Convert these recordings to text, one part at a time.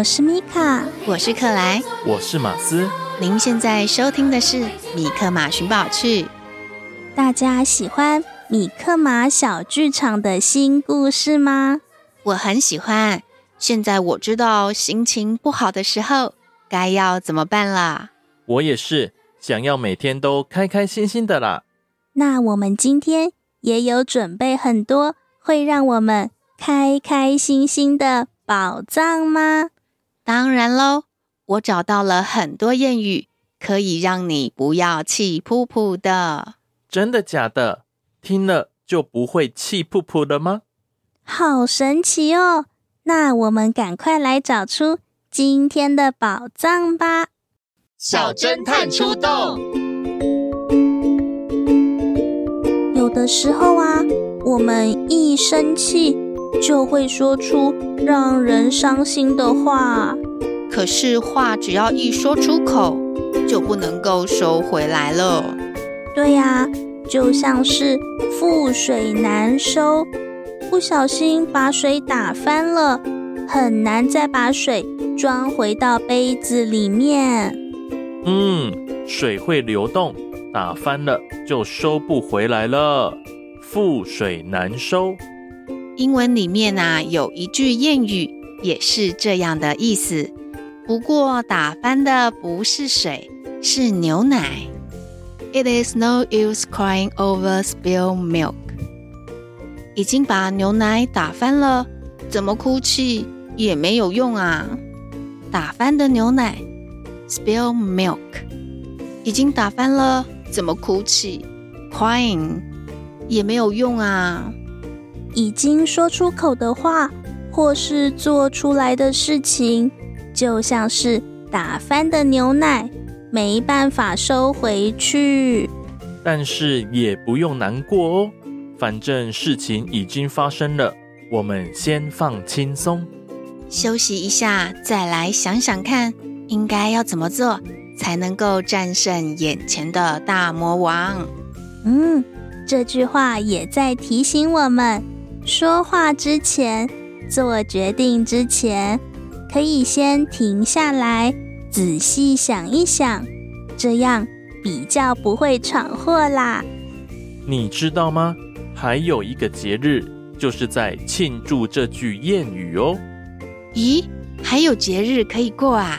我是米卡，我是克莱，我是马斯。您现在收听的是《米克马寻宝趣》。大家喜欢米克马小剧场的新故事吗？我很喜欢。现在我知道心情不好的时候该要怎么办了。我也是，想要每天都开开心心的啦。那我们今天也有准备很多会让我们开开心心的宝藏吗？当然喽，我找到了很多谚语，可以让你不要气噗噗的。真的假的？听了就不会气噗噗的吗？好神奇哦！那我们赶快来找出今天的宝藏吧！小侦探出动。有的时候啊，我们一生气。就会说出让人伤心的话，可是话只要一说出口，就不能够收回来了。对呀，就像是覆水难收，不小心把水打翻了，很难再把水装回到杯子里面。嗯，水会流动，打翻了就收不回来了，覆水难收。英文里面啊，有一句谚语也是这样的意思，不过打翻的不是水，是牛奶。It is no use crying over spilled milk。已经把牛奶打翻了，怎么哭泣也没有用啊！打翻的牛奶，spilled milk，已经打翻了，怎么哭泣，crying 也没有用啊！已经说出口的话，或是做出来的事情，就像是打翻的牛奶，没办法收回去。但是也不用难过哦，反正事情已经发生了，我们先放轻松，休息一下，再来想想看，应该要怎么做才能够战胜眼前的大魔王。嗯，这句话也在提醒我们。说话之前，做决定之前，可以先停下来，仔细想一想，这样比较不会闯祸啦。你知道吗？还有一个节日，就是在庆祝这句谚语哦。咦，还有节日可以过啊？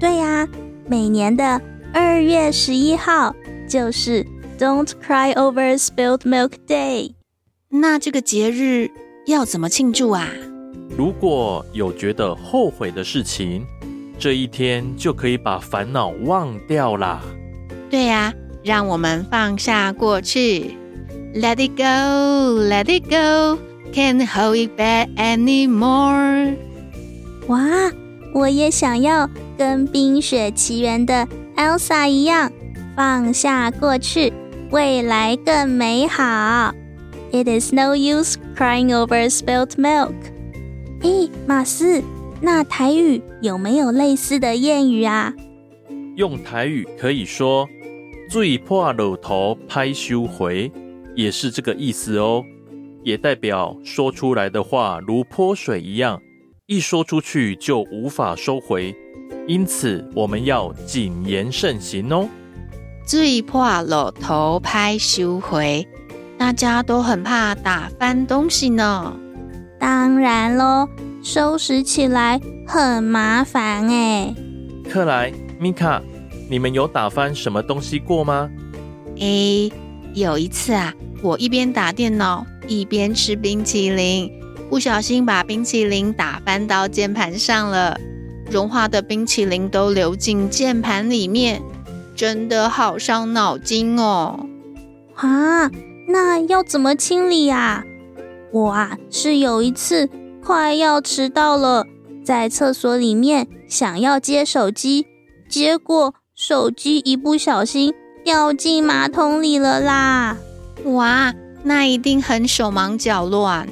对呀，每年的二月十一号就是 Don't Cry Over Spilled Milk Day。那这个节日要怎么庆祝啊？如果有觉得后悔的事情，这一天就可以把烦恼忘掉啦。对呀，让我们放下过去，Let it go, let it go, can't hold it back anymore。哇，我我也想要跟《冰雪奇缘》的 Elsa 一样，放下过去，未来更美好。It is no use crying over spilt milk。诶，马斯，那台语有没有类似的谚语啊？用台语可以说“最破老头歹收回”，也是这个意思哦。也代表说出来的话如泼水一样，一说出去就无法收回，因此我们要谨言慎行哦。最破老头歹收回，大家都很怕打翻东西呢。当然喽，收拾起来很麻烦哎。克莱、米卡，你们有打翻什么东西过吗？诶，有一次啊，我一边打电脑。一边吃冰淇淋，不小心把冰淇淋打翻到键盘上了，融化的冰淇淋都流进键盘里面，真的好伤脑筋哦！啊，那要怎么清理啊？我啊是有一次快要迟到了，在厕所里面想要接手机，结果手机一不小心掉进马桶里了啦！哇！那一定很手忙脚乱。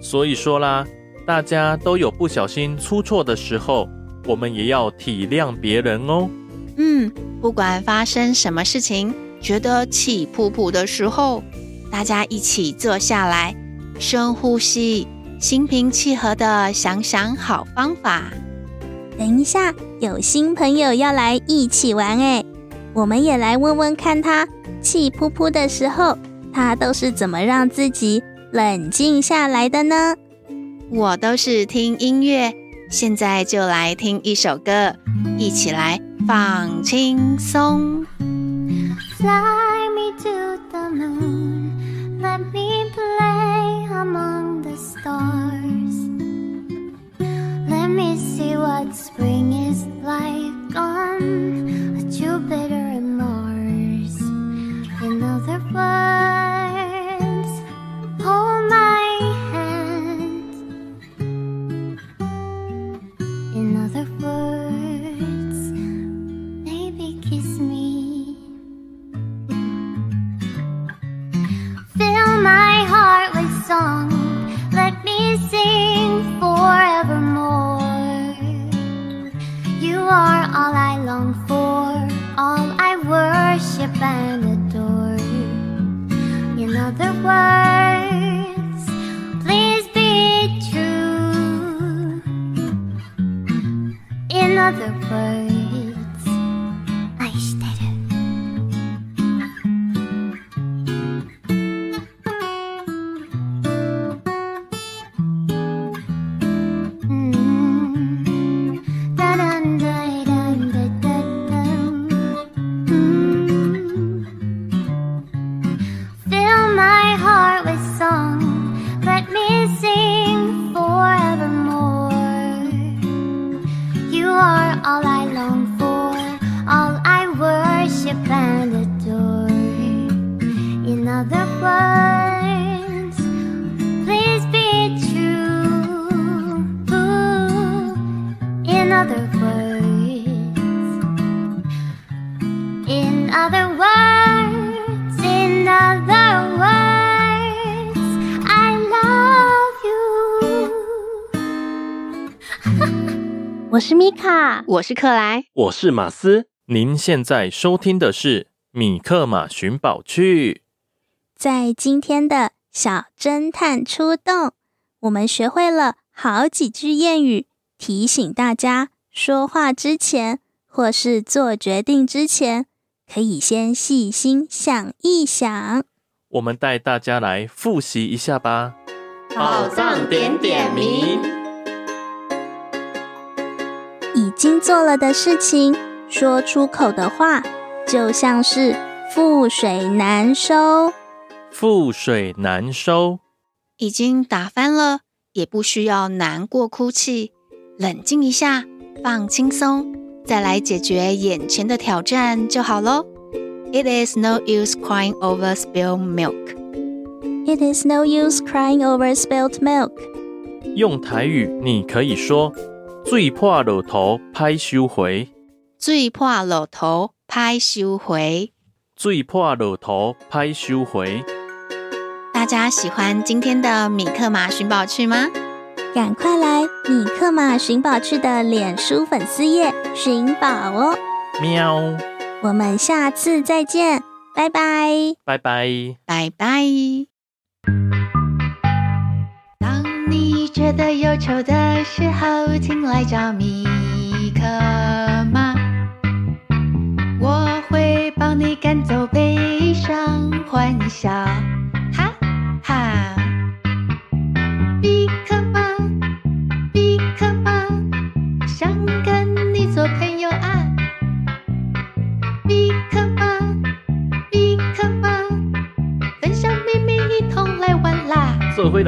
所以说啦，大家都有不小心出错的时候，我们也要体谅别人哦。嗯，不管发生什么事情，觉得气噗噗的时候，大家一起坐下来，深呼吸，心平气和的想想好方法。等一下，有新朋友要来一起玩诶，我们也来问问看他气扑扑的时候。他都是怎么让自己冷静下来的呢？我都是听音乐，现在就来听一首歌，一起来放轻松。Fly spring is like on away. In other words, I love you 我是米卡，我是克莱，我是马斯。您现在收听的是《米克马寻宝趣》。在今天的小侦探出动，我们学会了好几句谚语，提醒大家说话之前或是做决定之前，可以先细心想一想。我们带大家来复习一下吧。宝藏点点名。已经做了的事情，说出口的话，就像是覆水难收。覆水难收，已经打翻了，也不需要难过哭泣，冷静一下，放轻松，再来解决眼前的挑战就好喽。It is no use crying over spilled milk. It is no use crying over spilled milk. 用台语，你可以说。最破老头拍收回，最破老头拍收回，最破老头拍收回。大家喜欢今天的米克马寻宝趣吗？赶快来米克马寻宝趣的脸书粉丝页寻宝哦！喵，我们下次再见，拜拜，拜拜，拜拜。当你觉得忧愁的时候，请来找米克马，我会帮你赶走悲伤，欢笑。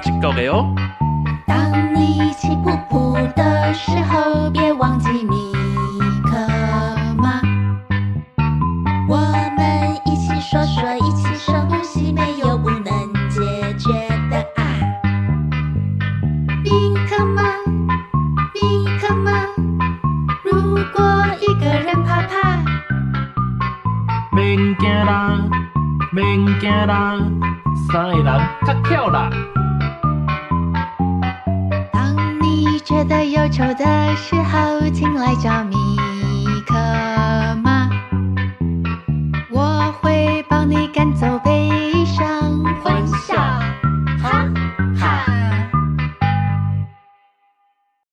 刚经过的哦。当你气噗噗的时候，别忘记米克马。我们一起说说，一起深呼吸，没有不能解决的啊。米克马，米克马，如果一个人怕怕，免惊啦，免惊啦。三个人较巧啦。觉得忧愁的时候，请来找米。